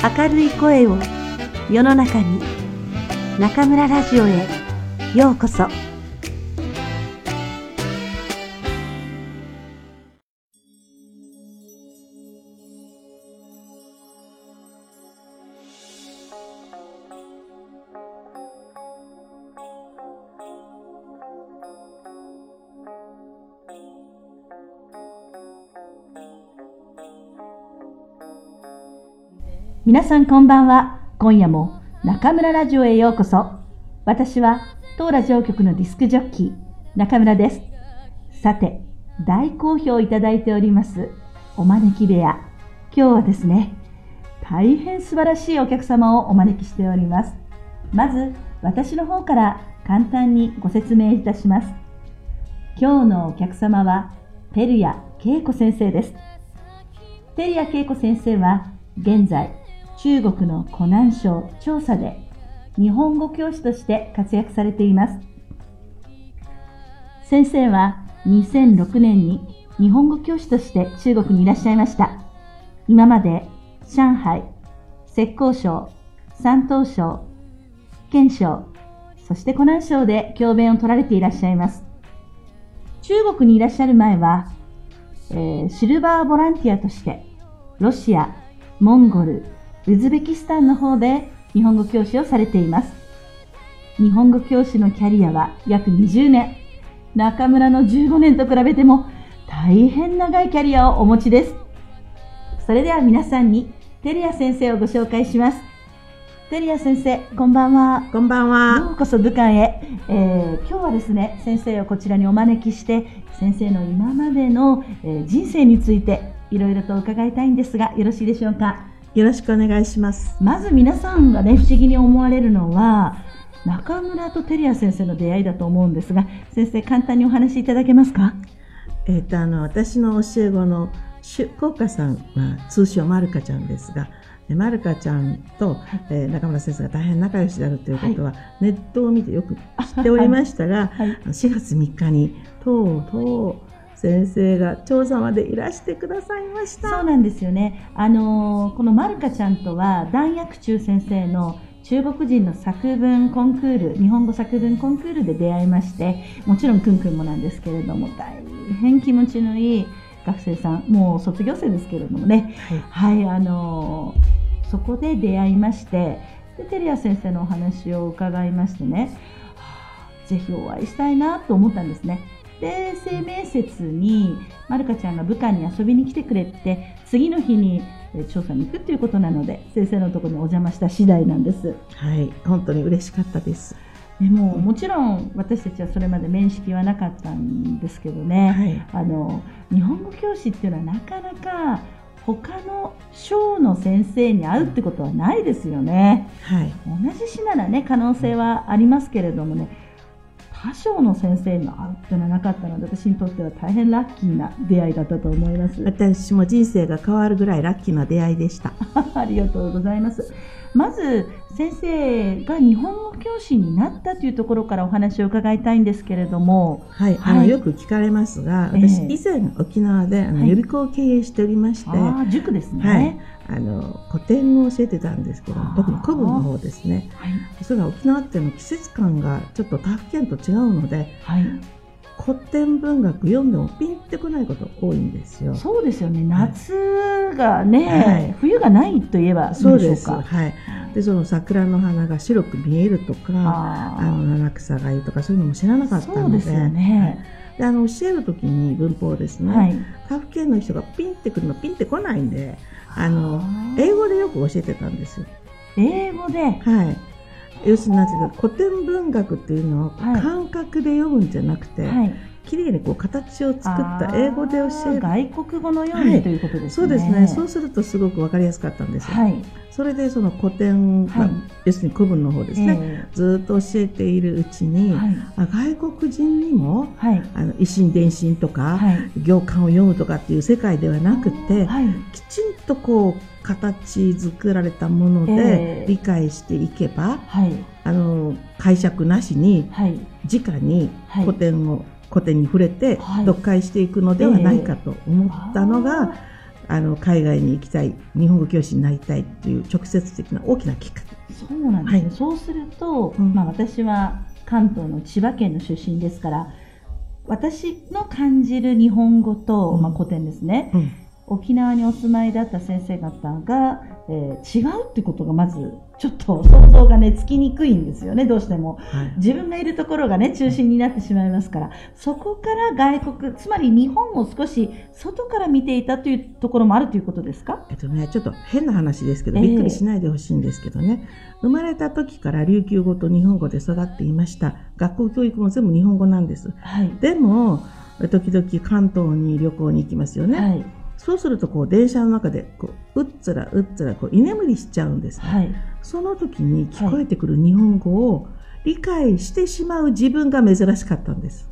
明るい声を世の中に中村ラジオへようこそ。皆さんこんばんは。今夜も中村ラジオへようこそ。私は当ラジオ局のディスクジョッキー、中村です。さて、大好評いただいております、お招き部屋。今日はですね、大変素晴らしいお客様をお招きしております。まず、私の方から簡単にご説明いたします。今日のお客様は、照屋恵子先生です。照屋恵子先生は、現在、中国の湖南省調査で日本語教師として活躍されています。先生は2006年に日本語教師として中国にいらっしゃいました。今まで上海、浙江省、山東省、福建省、そして湖南省で教鞭を取られていらっしゃいます。中国にいらっしゃる前は、えーシルバーボランティアとしてロシア、モンゴル、ウズベキスタンの方で日本語教師をされています。日本語教師のキャリアは約20年。中村の15年と比べても大変長いキャリアをお持ちです。それでは皆さんにテリア先生をご紹介します。テリア先生、こんばんは。こんばんよは。うこそ武漢へ、えー今日はですね先生をこちらにお招きして先生の今までの、えー人生についていろいろと伺いたいんですがよろしいでしょうか？よろしくお願いします。まず皆さんがね不思議に思われるのは中村と照屋先生の出会いだと思うんですが先生簡単にお話しいただけますか？えっ、とあの私の教え子のしゅこうかさんは通称まるかちゃんですが、えまるかちゃんと、えー中村先生が大変仲良しであるということは、ネットを見てよく知っておりましたが、はい。4月3日にとうとう先生が調査までいらしてくださいました。そうなんですよね。あのーこのまるかちゃんとは段薬中先生の中国人の作文コンクール日本語作文コンクールで出会いましてもちろんくんくんもなんですけれども大変気持ちのいい学生さん。もう卒業生ですけれどもね。はい。はいあのーそこで出会いましてでテリア先生のお話を伺いましてね、はあぜひお会いしたいなと思ったんですねで生命節にまるかちゃんが武漢に遊びに来てくれて次の日にえ調査に行くっていうことなので先生のところにお邪魔した次第なんです。はい、本当に嬉しかったです。でももちろん私たちはそれまで面識はなかったんですけどね、はい、あの日本語教師っていうのはなかなか他の省の先生に会うってことはないですよね。はい、同じ市ならね可能性はありますけれどもね他省の先生に会うっていうのはなかったので私にとっては大変ラッキーな出会いだったと思います。私も人生が変わるぐらいラッキーな出会いでした。ありがとうございます。まず先生が日本語教師になったというところからお話を伺いたいんですけれども。はい、あはい。のよく聞かれますが、ええ。私以前沖縄であの、はい。予備校を経営しておりまして、はああ塾ですい、ね、あの古典を教えてたんですけど特に古文の方ですね。はい。それが沖縄っていうの季節感がちょっと他府県と違うので、はい。古典文学読んでもピンってこないこと多いんですよ。そうですよね。夏がね、はい。冬がないといえばそうです。はい。でその桜の花が白く見えるとか、ああの七草がゆとかそういうのも知らなかあったので、そうですよね、であの教える時に文法ですね。はい。他府県の人がピンってくるのピンってこないんであのー英語でよく教えてたんですよ。英語で？はい。要するに古典文学っていうのをはい。感覚で読むんじゃなくて、はい綺麗にこう形を作った英語で教える。外国語のように、はい。ということですね。そうですね。そうするとすごくわかりやすかったんですよ、はい。それでその古典、まあはい要するに古文の方ですね、えずーっと教えているうちに、えはい。あ外国人にもはい。あの維新伝心とか、はい。行間を読むとかっていう世界ではなくて、はい。きちんとこう形作られたものええ。で理解していけば、はい。あの解釈なしにはい。直にはい。古典を、古典に触れてはい。読解していくのではないかと思ったのが、あの海外に行きたい日本語教師になりたいっていう直接的な大きなきっかけ。そうなんですね、はい。そうすると、うん。まあ、私は関東の千葉県の出身ですから私の感じる日本語と、うん。まあ、古典ですね。うん沖縄にお住まいだった先生方が、えー違うってことがまずちょっと想像がねつきにくいんですよね。どうしても。はい。自分がいるところがね中心になってしまいますから。そこから外国つまり日本を少し外から見ていたというところもあるということですか？えっとね、ちょっと変な話ですけど、ええ。びっくりしないでほしいんですけどね、生まれた時から琉球語と日本語で育っていました。学校教育も全部日本語なんです。はい、でも、時々関東に旅行に行きますよね。はいそうすると、こう、電車の中で、こう、うっつらうっつら、こう、居眠りしちゃうんですね。はいその時に聞こえてくる日本語を理解してしまう自分が珍しかったんです。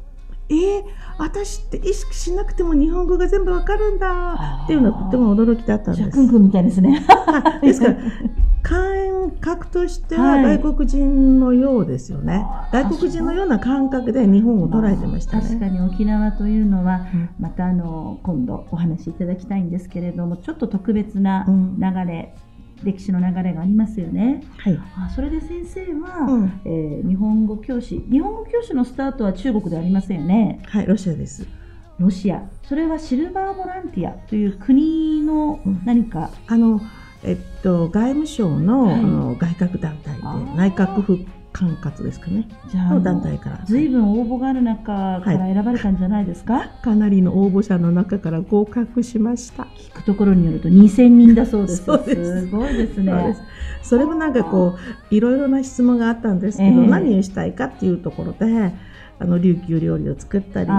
えー、私って意識しなくても日本語が全部わかるんだ。っていうのはとても驚きだったんです。みたいですね。はいですから、感覚としてははい。外国人のようですよね。あー外国人のような感覚で日本を捉えてました確かね。に沖縄というのはうん。またあの今度お話しいただきたいんですけれどもちょっと特別なうん。流れ、歴史の流れがありますよね。はい。あそれで先生は、うん。えー日本語教師日本語教師のスタートは中国ではありませんよね。はい、ロシアです。ロシア。それはシルバーボランティアという国のうん。何か、あの、えっと、外務省の,、はい。あの外郭団体で内閣府管轄ですかね。じゃあ団の体から。随分応募がある中から選ばれたんじゃないですか、かなりの応募者の中から合格しました。聞くところによると2000人だそうです。そうです。すごいですね。そそれもなんかこういろいろな質問があったんですけど、ええ。何をしたいかっていうところであの琉球料理を作ったり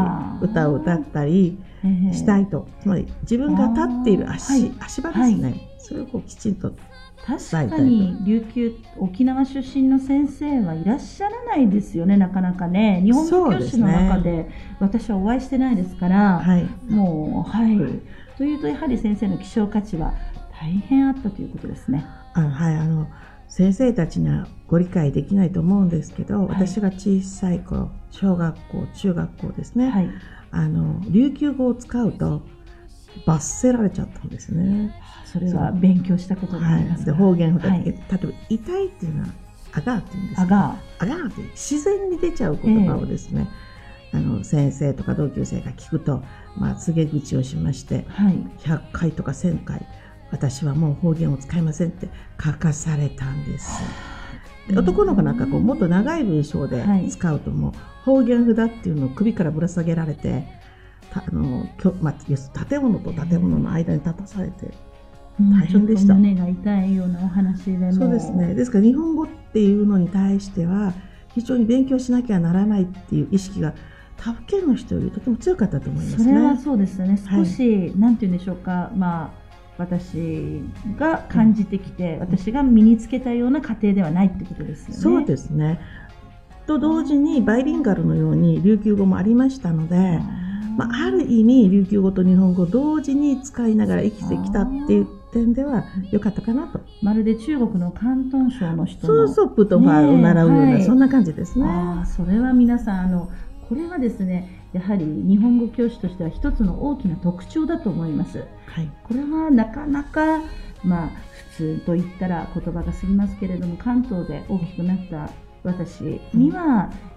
歌を歌ったりえーしたいと、つまり自分が立っている足,、足場ですね、それをこうきちんと確かに琉球沖縄出身の先生はいらっしゃらないですよねなかなかね。日本語教師の中で私はお会いしてないですからはい。もうはい。というとやはり先生の希少価値は大変あったということですね。あのはい。あの先生たちにはご理解できないと思うんですけど、はい。私が小さい頃小学校中学校ですね、はい。あの琉球語を使うと罰せられちゃったんですね。それは。勉強したことがあはい、ります。で方言を、はい。例えば痛いっていうのはあがーって言うんですあがあがーって自然に出ちゃう言葉をですね、あの先生とか同級生が聞くと、まあ、告げ口をしましてはい。100回とか1000回私はもう方言を使いませんって書かされたんです。で男の子なんかこうもっと長い文章ではい。使うともう方言札っていうのを首からぶら下げられてたあのきょ、まあ、要するに建物と建物の間に立たされて大変でした胸が痛いようなお話でもそうですね。ですから日本語っていうのに対しては非常に勉強しなきゃならないっていう意識が他府県の人よりとても強かったと思いますそれはね。そうですよねはい少し、なんて言うんでしょうかまあ私が感じてきて、私が身につけたような過程ではないってことですよね。そうですね。と同時にバイリンガルのように琉球語もありましたので、まあ、ある意味琉球語と日本語を同時に使いながら生きてきたっていう点では良かったかなと。まるで中国の広東省の人のそうそう、プトファーを習うような、ねえそんな感じですね。ああそれは皆さんあのこれはですねやはり日本語教師としては一つの大きな特徴だと思います。はい。これはなかなか、まあ、普通と言ったら言葉が過ぎますけれども関東で大きくなった私にはちょっ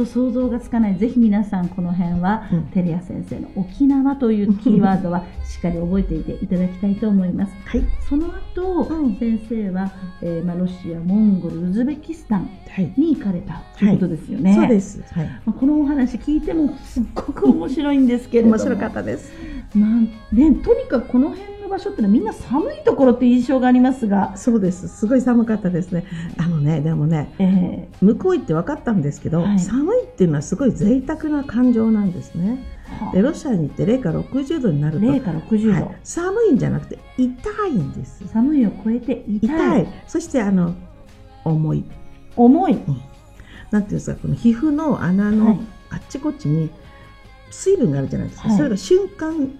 と想像がつかないぜひ皆さんこの辺は、うんテレア先生の沖縄というキーワードは しっかり覚えていていただきたいと思います。はい。その後、うん先生は、えーまあ、ロシア、モンゴル、ウズベキスタンはい。に行かれたということですよね。そうです。はい。まあこのお話聞いてもすっごく面白いんですけれども面白かったです。なんね、とにかくこの辺の場所ってのはみんな寒いところって印象がありますが、そうです。すごい寒かったですね。あのね、でもね、え向こう行って分かったんですけど、はい寒いっていうのはすごい贅沢な感情なんですね。ーで、ロシアに行って零下60度になると、0から60度、はい寒いんじゃなくて痛いんです。寒いを超えて痛い。そしてあの、重い。重い、なんていうんですか、この皮膚の穴のはいあっちこっちに水分があるじゃないですか。はいそれが瞬間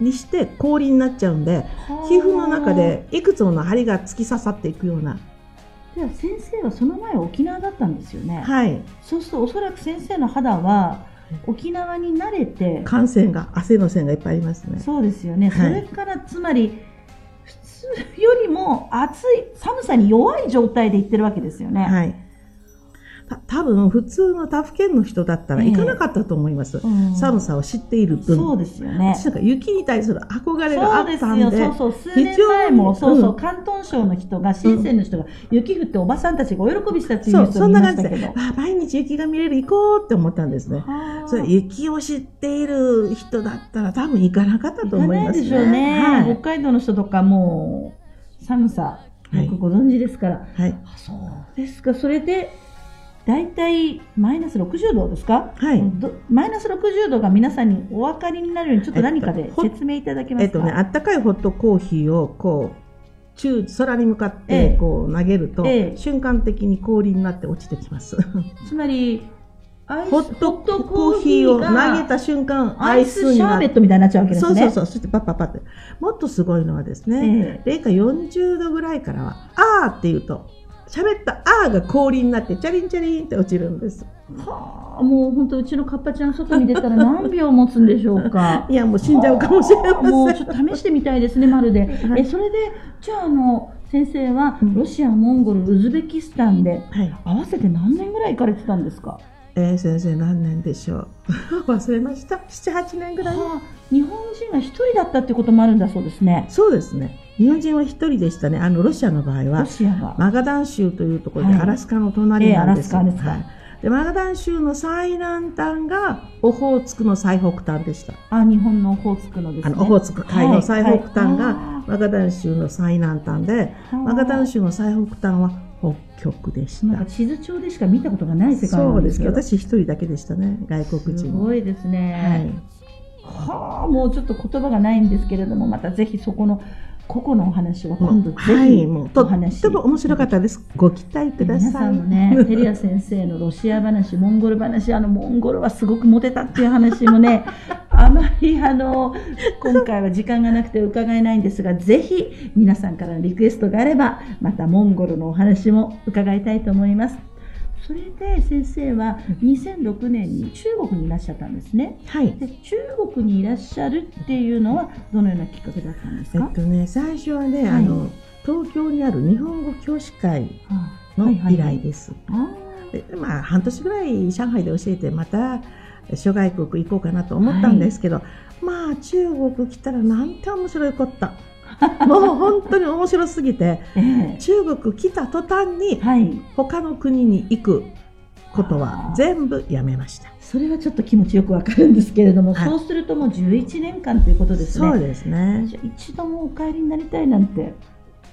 にして氷になっちゃうんで、皮膚の中でいくつもの針が突き刺さっていくような。では先生はその前沖縄だったんですよね、はい。そうするとおそらく先生の肌は沖縄に慣れて感染が汗の線がいっぱいありますね。そうですよね、はい。それからつまり普通よりも暑い寒さに弱い状態で行ってるわけですよね。はい。た多分普通の他府県の人だったら行かなかったと思います、うん。寒さを知っている分。そうですよね。私なんか雪に対する憧れがあったんでよ、そうそう、数年前も、非常にそうそう、広東省の人が、深センの人が、雪降っておばさんたちがお喜びしたっていうそうそん人見な感じでましたけど。あ毎日雪が見れる行こうって思ったんですね。はあそれ雪を知っている人だったら多分行かなかったと思いますないでしょうね、はい。北海道の人とかもう寒さはい。よくご存知ですから、はい。あそうですか。それで大体マイナス60度ですか、はい。どマイナス60度が皆さんにお分かりになるようにちょっと何かでえっと説明いただけますか、えっとね、あったかいホットコーヒーをこう中空に向かっええ。てこう投げると、ええ。瞬間的に氷になって落ちてきます。つまりホットコーヒーを投げた瞬間アイスシャーベットみたいになっちゃうわけですね。そうそうそう。そしてパッパッパってもっとすごいのはですね、え零下40度ぐらいからはあーって言うと喋ったあーが氷になってチャリンチャリンって落ちるんです。はあ、もう本当うちのカッパちゃん外に出たら何秒持つんでしょうか。いやもう死んじゃうかもしれません。もうちょっと試してみたいですね、まるで。はいえ、それで、じゃあ、あの、先生はうん、ロシア、モンゴル、ウズベキスタンで、はい合わせて何年ぐらい行かれてたんですか、えー先生何年でしょう？忘れました78年ぐらいはあ、日本人が一人だったってこともあるんだそうですね。そうですね日本人は一人でしたね。あのロシアの場合はロシアが。マガダン州というところではい。アラスカの隣なんです、ええアラスカですか。はい。でマガダン州の最南端がオホーツクの最北端でした。あ、日本のオホーツクのですね。あのオホーツク海の最北端はいがはマガダン州の最南端でいマガダン州の最北端は北極でした。なんか地図帳でしか見たことがない世界なそうですんです。けど。私一人だけでしたね外国す人ごいですね。はい。はあ、もうちょっと言葉がないんですけれども、またぜひそこの個々のお話は今度ぜひ、お話ても面白かったです。ご期待くだ皆さい。さんもね、テリア先生のロシア話、モンゴル話、あのモンゴルはすごくモテたっていう話もね、あまりあの今回は時間がなくて伺えないんですが、ぜひ皆さんからのリクエストがあれば、またモンゴルのお話も伺いたいと思います。それで先生は2006年に中国にいらっしゃったんですね。はい。で中国にいらっしゃるっていうのはどのようなきっかけだったんですか、えっとね、最初はね、はいあの東京にある日本語教師会の依頼です。あでまあ半年ぐらい上海で教えてまた諸外国行こうかなと思ったんですけど、まあ中国来たらなんて面白いこった。もう本当に面白すぎてーえ中国来た途端にえはい他の国に行くことあはー全部やめました。それはちょっと気持ちよくわかるんですけれども、はいそうするともう11年間ということですね。そうですね。一度もお帰りになりたいなんて。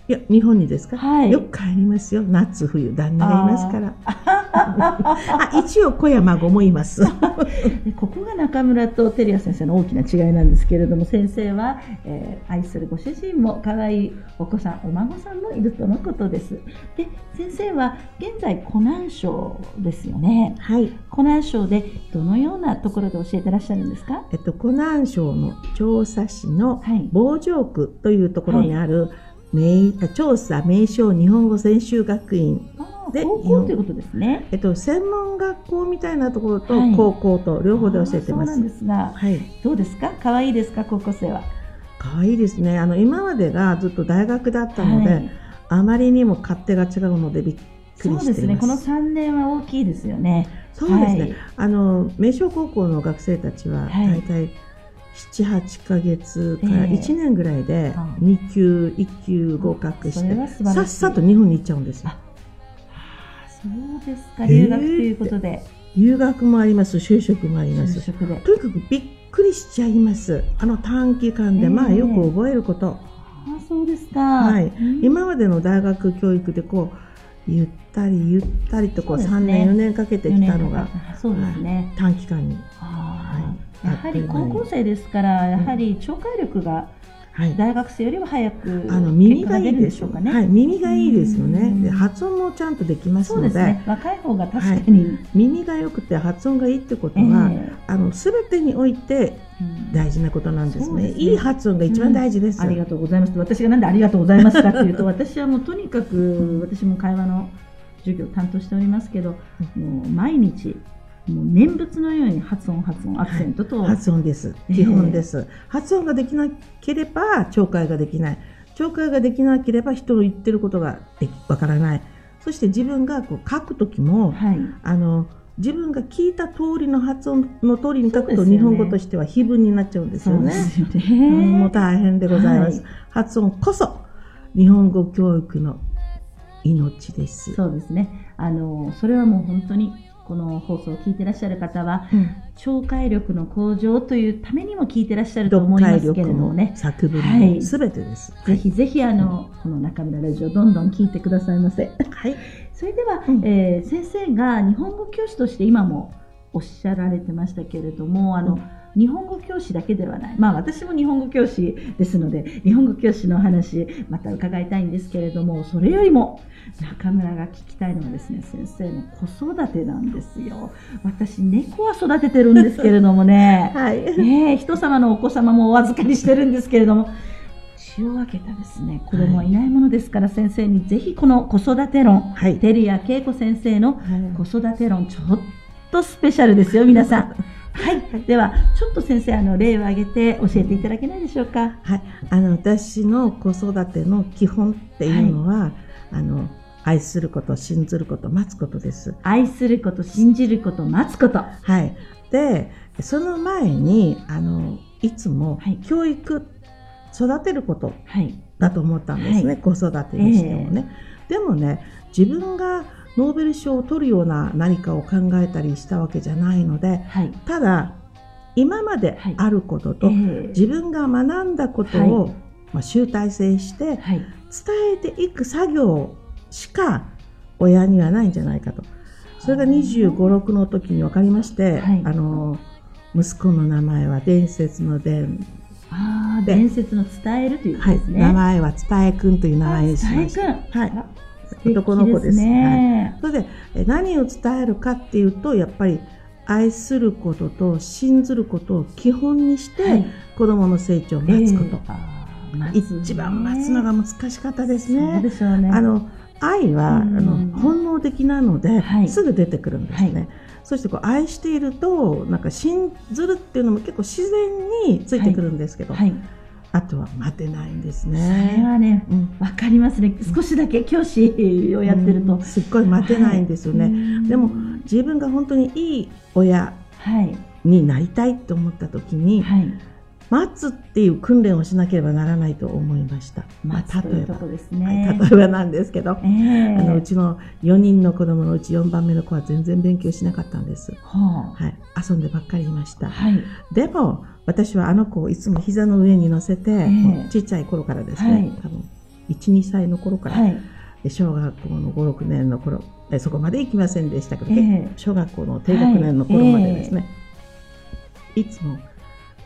いや日本にですか、はい。よく帰りますよ。夏冬旦那がいますから。あ 一応小山孫もいます。でここが中村と照屋先生の大きな違いなんですけれども先生は、えー愛するご主人も可愛いお子さんお孫さんもいるとのことです。で先生は現在湖南省ですよね。はい。湖南省でどのようなところで教えてらっしゃるんですか？えっと湖南省の調査市のはい。傍城区というところにある、名調査名称日本語専修学院。で高校ということですね。えっと専門学校みたいなところとはい高校と両方で教えてます、あーそうなんですが。はい。どうですか？可愛いですか？高校生は。可愛いですね。あの今までがずっと大学だったので、はい。あまりにも勝手が違うのでびっくそうでりしています。すね。この3年は大きいですよね。そうですね、はい。あの名称高校の学生たちははい。大体78ヶ月からええ。1年ぐらいでは2級1級合格して、さっさと日本に行っちゃうんですよ。あそうですか。留学ということで、留学もあります。就職もあります。とにかくびっくりしちゃいます。あの短期間で、ええ。まあよく覚えること、あそうですか、はい。うん。今までの大学教育でこうゆったりゆったりとこう3そうですね。年4年かけてきたのが四年かかったそうですね、短期間に、やはり高校生ですからやはり聴解力がはい、大学生よりは早くあの耳がいいでしょうかね、はい、耳がいいですよね。発音もちゃんとできますので。ね。若い方が確かに、耳が良くて発音がいいってことええ。は、あの全てにおいてうん。大事なことなんですね。すね。いい発音が一番大事です、ありがとうございます。私がなんでありがとうございますかっていうと 私はもうとにかく私も会話の授業を担当しておりますけどもう毎日もう念仏のように発音発音アクセントと、発音です。ええ基本です。発音ができなければ、聴解ができない。聴解ができなければ、人の言ってることがわからない。そして自分がこう書くときも、はいあの、自分が聞いた通りの発音の通りに書くと、ね日本語としては非文になっちゃうんですよね。そうようんね。もう大変でございます。はい発音こそ、日本語教育の命です。そうですね。あの、それはもう本当に、この放送を聞いてらっしゃる方は、うん聴解力の向上というためにも聞いてらっしゃると思いますけれどもね。作文もべてです。ぜひぜひ、あの、この中村ラジオ、どんどん聞いてくださいませ。はい。それでは、うんえー先生が日本語教師として今もおっしゃられてましたけれども、あの、うん日本語教師だけではない。まあ私も日本語教師ですので、日本語教師のお話、また伺いたいんですけれども、それよりも中村が聞きたいのはですね、先生の子育てなんですよ。私、猫は育ててるんですけれどもね。はい。ねえ、人様のお子様もお預かりしてるんですけれども、血を分けたですね、子供はいないものですから、先生にぜひこの子育て論、はい。照屋恵子先生のはい子育て論、ちょっとスペシャルですよ、皆さん。はい。では、ちょっと先生、あの、例を挙げて教えていただけないでしょうか？はい、あの私の子育ての基本っていうのは、あの愛すること、信ずること、待つことです。愛すること、信じること、待つこと。はい。で、その前にあのいつもはい教育、育てることはい。だと思ったんですね、はい子育てにしてもね。でもね、自分がノーベル賞を取るような何かを考えたりしたわけじゃないので、はい。ただ今まであることと、えー自分が学んだことを、はいまあ、集大成してはい。伝えていく作業しか親にはないんじゃないかと。それが25、6の時に分かりまして、はいあの、息子の名前は伝説の伝、あ伝説の伝えるということはい。名前は伝えくんという名前にしました。はい。男の子ですね。それでえ何を伝えるかっていうと、やっぱり愛することと信ずることを基本にして、はい子供の成長を待つこと。えー一番待つのが難しかったですね。ね。あの愛は、うんあの本能的なので、はいすぐ出てくるんですね。はいそしてこう愛しているとなんか信ずるっていうのも結構自然についてくるんですけど、はい。あとは待てないんですそれね。はね、うんわかりますね。少しだけ教師をやってるとうん。すっごい待てないんですよね。はいでも自分が本当にいい親はい。になりたいと思った時に、はい。待つっていう訓練をしなければならないと思いました。まあ、例えば、うとこですはいね。例えばなんですけど、ええあのうちの4人の子供のうち4番目の子は全然勉強しなかったんです。ははい、遊んでばっかりいました。あはい。でも私はあの子をいつも膝の上に乗せて、えもうちっちゃい頃からですね、はい多分1、2歳の頃から、はい。で小学校の5、6年の頃、えそこまで行きませんでしたけど、ええ小学校の低学年の頃までですね、いつも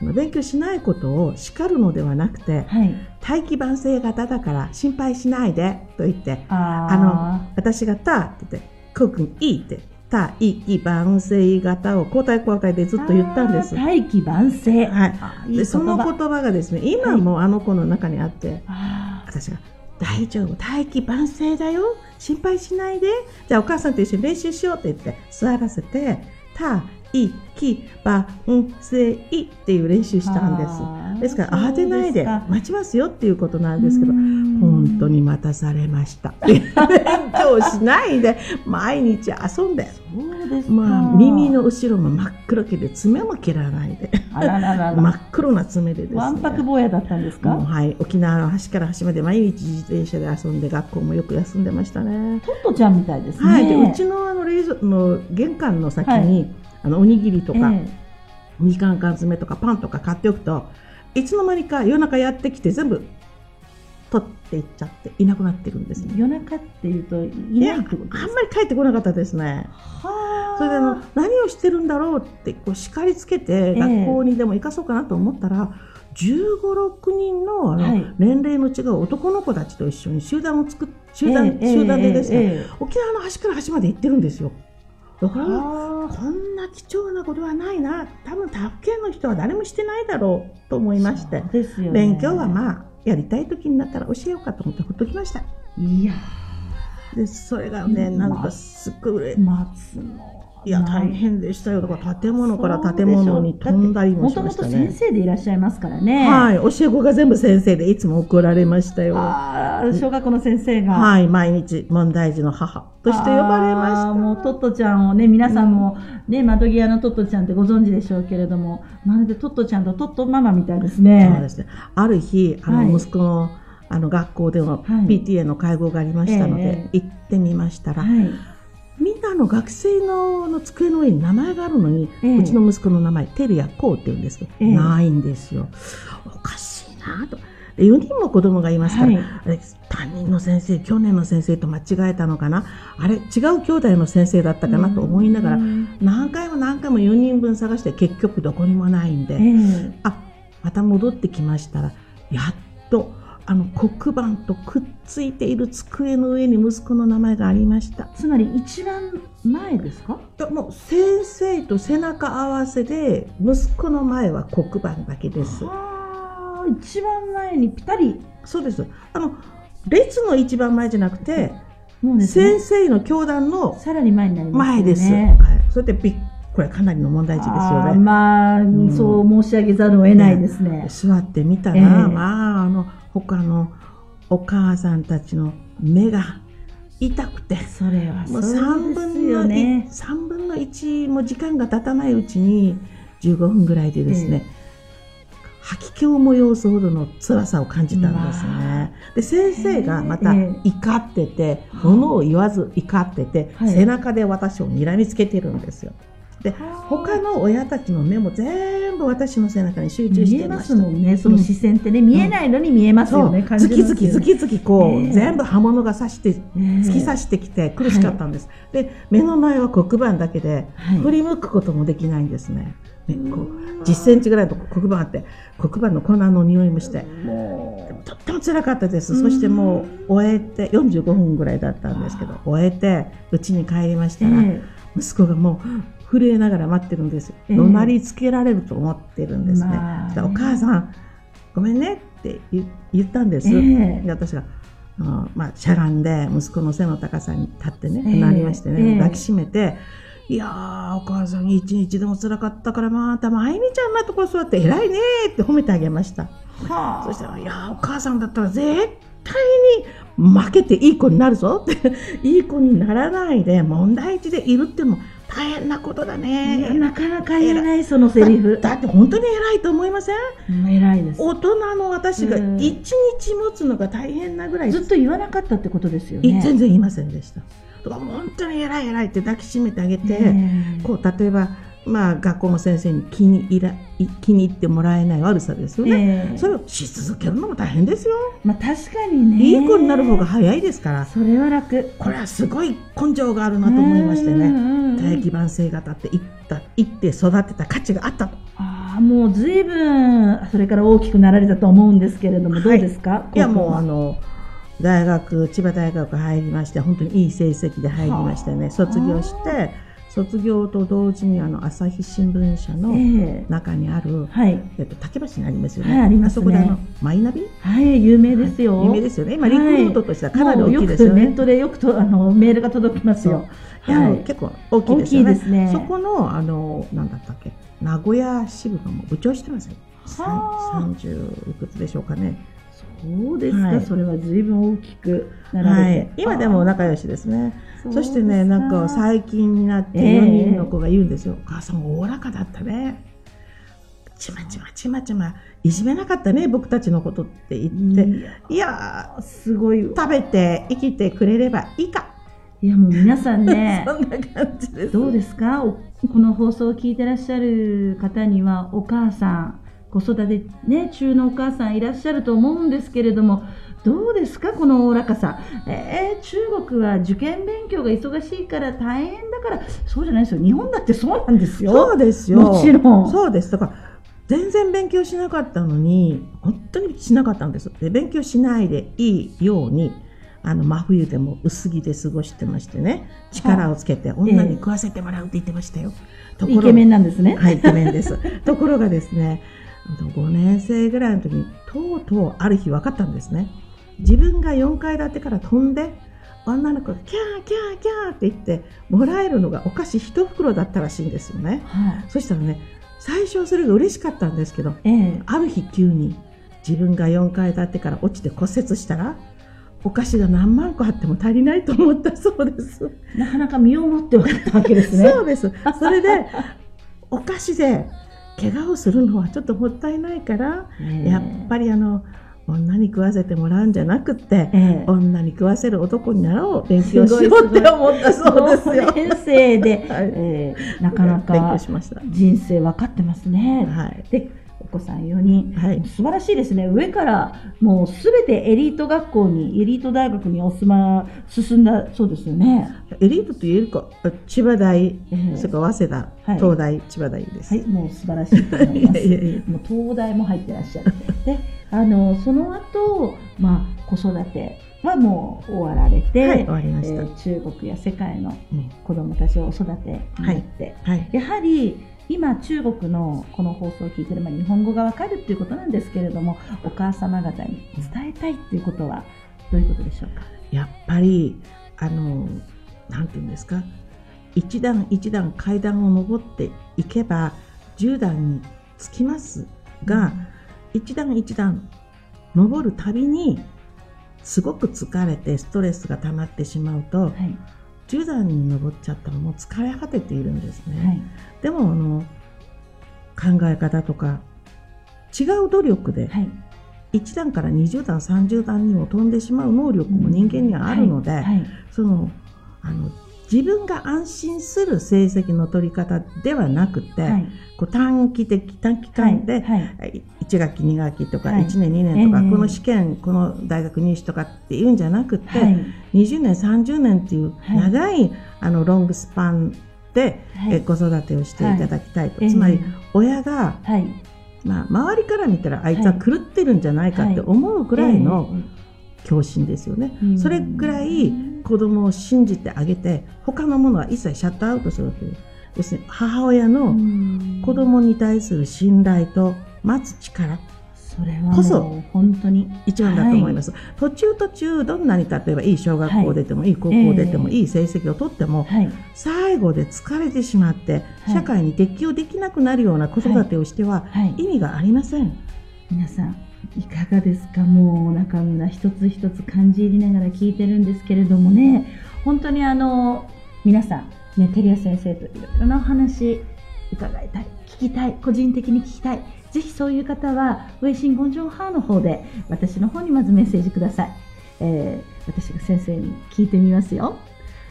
勉強しないことを叱るのではなくて、はい。大器晩成型だから心配しないでと言って、ああの、私がたって言って、こうくんいいって、た、いき、晩成型を交代交代でずっと言ったんです。大器晩成。はいで、その言言葉葉がですね、今もあの子の中にあって、あ私が、大丈夫、大器晩成だよ、心配しないで、じゃあお母さんと一緒に練習しようって言って、座らせて、た、いき、晩成っていう練習したんです。ですから、慌てないで待ちますよっていうことなんですけどう、ん本当に待たされました。勉強しないで、毎日遊んで。そうですか。まあ、耳の後ろも真っ黒けで、爪も切らないで。真っ黒な爪でですね。わんぱく坊やだったんですか？はい、沖縄の端から端まで毎日自転車で遊んで、学校もよく休んでましたね。トットちゃんみたいですね。はい、でうちのあの冷蔵の玄関の先に、はあのおにぎりとか、えみかん缶詰とかパンとか買っておくといつの間にか夜中やってきて全部取っていっちゃっていなくなってるんですえね。夜中っていうといいやあんないってことですか？まり帰ってこなかったですね。はあそれであの何をしてるんだろうってこう叱りつけてえ学校にでも行かそうかなと思ったら、15、6人のあの、はい年齢の違う男の子たちと一緒に集団を作っ集団、ええ集団でですね、えええ沖縄の端から端まで行ってるんですよ。だからはあこんな貴重なことはないな。多分他府県の人は誰もしてないだろうと思いまして。ね。勉強はまあやりたい時になったら教えようかと思ってほっときました。いやでそれがねうんなんかすっごいうれ待つのいや、大変でしたよ。だから建物から建物に飛んだりもしましたね。もともと先生でいらっしゃいますからね。はい。教え子が全部先生でいつも怒られましたよ。ああ、小学校の先生が。はい。毎日問題児の母として呼ばれました。もうトットちゃんをね、皆さんもね、窓際のトットちゃんってご存知でしょうけれども、まるでトットちゃんとトットママみたいですね。そうですね。ある日、あの、息子の、あの学校での PTA の会合がありましたので、行ってみましたら、みんなの学生のの机の上に名前があるのに、うちの息子の名前、テルヤコウって言うんですけど、ないんですよ。おかしいなと。4人も子供がいますから、あれ担任の先生、去年の先生と間違えたのかな、あれ、違う兄弟の先生だったかな？と思いながら、何回も何回も4人分探して結局どこにもないんで、あまた戻ってきましたら、やっとあの黒板とくっついている机の上に息子の名前がありました。つまり一番前ですか？もう先生と背中合わせで息子の前は黒板だけです。一番前にぴたり。そうです。あの列の一番前じゃなくて、もうね、先生の教団のさらに前になります、ね、前です、はい、それでびっこれかなりの問題児ですよね。まあ、うん、そう申し上げざるを得ないですね。座ってみたら、えー、まあ、あの、他のお母さんたちの目が痛くて、それはもう3分の1、3分の1も時間が経たないうちに15分ぐらいでですね、えー、吐き気を催すほどの辛さを感じたんですね。で、先生がまた怒ってて、も、の、を言わず怒ってて、背中で私を睨みつけてるんですよ。で他の親たちの目も全部私の背中に集中してますもんね。その視線ってね、うん、見えないのに見えますよね、う。ん、ズキズキズキズキこう、え。ー、全部刃物が刺して、突き刺してきて苦しかったんです、はい、で目の前は黒板だけで、はい、振り向くこともできないんですね、ねこう10センチぐらいの黒板あって黒板の粉の匂いもしてとっても辛かったです。そしてもう終えて45分ぐらいだったんですけど終えて家に帰りましたら、えー、息子がもう震えながら待ってるんです。怒鳴りつけられると思ってるんですね。まあ、お母さん、ごめんねって言ったんです。えー、で私が、あまあ、しゃがんで息子の背の高さに立ってね、えー、なりましてね、抱きしめて、いやー、お母さん一日でも辛かったから、また、まゆみちゃんのところ座って偉いねって褒めてあげました。はあ、そしたら、いやー、お母さんだったら絶対に負けていい子になるぞって、いい子にならないで問題児でいるっても大変なことだね。なかなか言えない、そのセリフ。だって本当に偉いと思いません、うん、偉いです。大人の私が一日持つのが大変なぐらい、ずっと言わなかったってことですよね。全然言いませんでした。本当に偉い偉いって抱きしめてあげて、こう例えばまあ、学校の先生に気に入ら気に入ってもらえない悪さですよね、えー、それをし続けるのも大変ですよ、まあ、確かにね。いい子になる方が早いですから。それは楽。これはすごい根性があるなと思いましてね。大基盤性型って言った言って育てた価値があったと。ああもうずいぶんそれから大きくなられたと思うんですけれども、どうですか？いやもうあの大学千葉大学入りまして本当にいい成績で入りましてね卒業して卒業と同時にあの朝日新聞社の中にある、えー、はい、えっと竹橋にありますよね。はい、あります、ね、そこであのマイナビ？はい有名ですよ、はい、有名ですよね。今リクルートとしてはかなり大きいですよね。ネットでよくとあのメールが届きますよ。はい、結構大きいですよね。ねそこのあのなんだったっけ？名古屋支部の部長してますよ。三十いくつでしょうかね。そうですか、はい、それは随分大きくなられて、はい、今でも仲良しですね。そしてねなんか最近になって4人の子が言うんですよ、えー、お母さんおおらかだったね。ちまちまちまちま。いじめなかったね僕たちのことって言って。いやすごい食べて生きてくれればいいか。いやもう皆さんね そんな感じです。どうですか？この放送を聞いてらっしゃる方にはお母さん子育て、ね、中のお母さんいらっしゃると思うんですけれども、どうですか、このおおらかさ。えー、中国は受験勉強が忙しいから大変だから、そうじゃないですよ。日本だってそうなんですよ。そうですよ。もちろん。そうです。だから、全然勉強しなかったのに、本当にしなかったんです。で勉強しないでいいように、あの真冬でも薄着で過ごしてましてね力をつけて女に食わせてもらうって言ってましたよ、えー、イケメンなんですねはいイケメンです ところがですね5年生ぐらいの時にとうとうある日分かったんですね自分が4階建てから飛んで女の子がキャーキャーキャーって言ってもらえるのがお菓子一袋だったらしいんですよねはい。そしたらね最初はそれが嬉しかったんですけどええある日急に自分が4階建てから落ちて骨折したらお菓子が何万個あっても足りないと思ったそうです。なかなか身をもって分かったわけですね。そうです。それで お菓子で怪我をするのはちょっともったいないから、ええやっぱりあの女に食わせてもらうんじゃなくって、ええ女に食わせる男になろう勉強しようって思ったそうですよ。先生で、はいえーなかなか。人生分かってますね。はい。でお子さん4人、はい素晴らしいですね上からもうすべてエリート学校にエリート大学にお住ま進んだそうですよね。エリートと言えるか、千葉大、ええそれから早稲田、はい東大、千葉大です。はい、もう素晴らしいと思います。もう東大も入ってらっしゃる。で、あのその後、まあ子育てはもう終わられて、はい終わりましたえー中国や世界のうん子どもたちをお育てになって、はい。やはり今中国のこの放送を聞いてる、まあ、日本語がわかるっていうことなんですけれどもお母様方に伝えたいっていうことはどういうことでしょうか？やっぱり、あの、なんていうんですか、一段一段階段を上っていけば、10段につきますが、一段一段上るたびに、すごく疲れてストレスが溜まってしまうと、はい10段に上っちゃったらもう疲れ果てているんですね。はい。でも、あの、考え方とか、違う努力で、はい。1段から20段、30段にも飛んでしまう能力も人間にはあるので、そのあの自分が安心する成績の取り方ではなくて、はい。こう短期的短期間で、はい1学期2学期とかはい。1年2年とか、ええ。この試験この大学入試とかっていうんじゃなくて、はい。20年30年っていうはい。長い、あのロングスパンで、はい。え子育てをしていただきたいと、ええ。つまり親が、はい。まあ、周りから見たらあいつは狂ってるんじゃないかってはい。思うぐらいの、え狂信ですよね。うん。それぐらい子供を信じてあげて、他のものは一切シャットアウトするわけです。要するに母親えのうん。子供に対する信頼と待つ力、それはこそ本当に。一番だと思います。途中途中、どんなに例えばいい小学校出ても、い、い高校出ても、ええ。いい成績を取っても、はい。最後で疲れてしまって、はい。社会に適応できなくなるような子育てをしてははい。意味がありません。皆さんいかがですか？もう中村一つ一つ感じ入りながら聞いてるんですけれどもね。本当にあの皆さんね照屋先生といろいろなお話伺いたい聞きたい個人的に聞きたい。ぜひそういう方はウェイシンゴンジョンハーの方で私の方にまずメッセージください、えー私が先生に聞いてみますよ。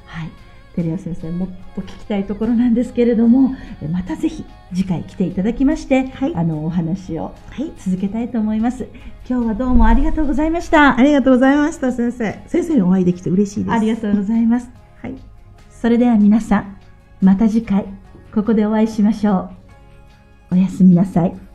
はい。照屋先生もっと聞きたいところなんですけれどもえまたぜひ次回来ていただきまして、はいあのお話をはい。続けたいと思います。今日はどうもありがとうございました。ありがとうございました、先生。先生にお会いできて嬉しいです。ありがとうございます。はい。それでは皆さん、また次回、ここでお会いしましょう。おやすみなさい。